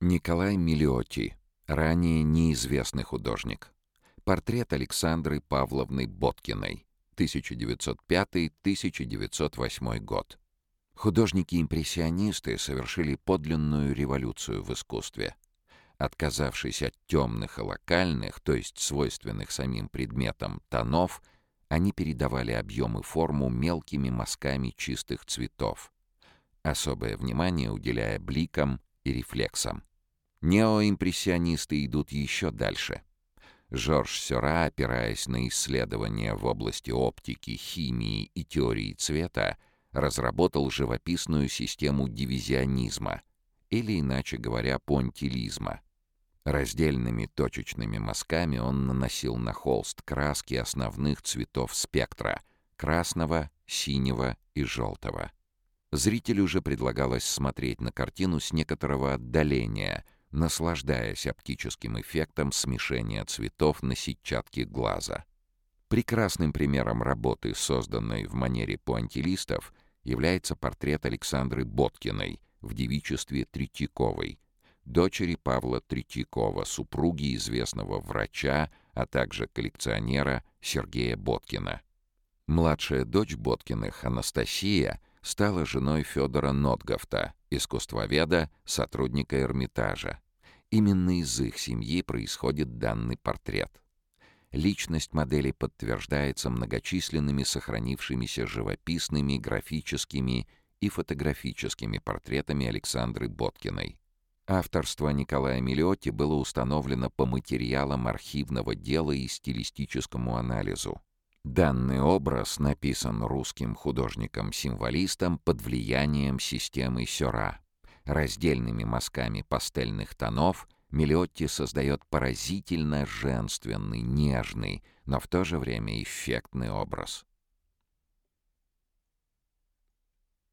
Николай Миллиотти, ранее неизвестный художник. Портрет Александры Павловны Боткиной, 1905-1908 год. Художники-импрессионисты совершили подлинную революцию в искусстве. Отказавшись от темных и локальных, то есть свойственных самим предметам, тонов, они передавали объем и форму мелкими мазками чистых цветов, особое внимание уделяя бликам и рефлексам. Неоимпрессионисты идут еще дальше. Жорж Сёра, опираясь на исследования в области оптики, химии и теории цвета, разработал живописную систему дивизионизма, или, иначе говоря, понтилизма. Раздельными точечными мазками он наносил на холст краски основных цветов спектра — красного, синего и желтого. Зрителю же предлагалось смотреть на картину с некоторого отдаления, наслаждаясь оптическим эффектом смешения цветов на сетчатке глаза. Прекрасным примером работы, созданной в манере пуантилистов, является портрет Александры Боткиной в девичестве Третьяковой, дочери Павла Третьякова, супруги известного врача, а также коллекционера Сергея Боткина. Младшая дочь Боткиных, Анастасия, стала женой Федора Нотговта, искусствоведа, сотрудника Эрмитажа. Именно из их семьи происходит данный портрет. Личность модели подтверждается многочисленными сохранившимися живописными, графическими и фотографическими портретами Александры Боткиной. Авторство Николая Миллиотти было установлено по материалам архивного дела и стилистическому анализу. Данный образ написан русским художником-символистом под влиянием системы Сёра. Раздельными мазками пастельных тонов Миллиотти создает поразительно женственный, нежный, но в то же время эффектный образ.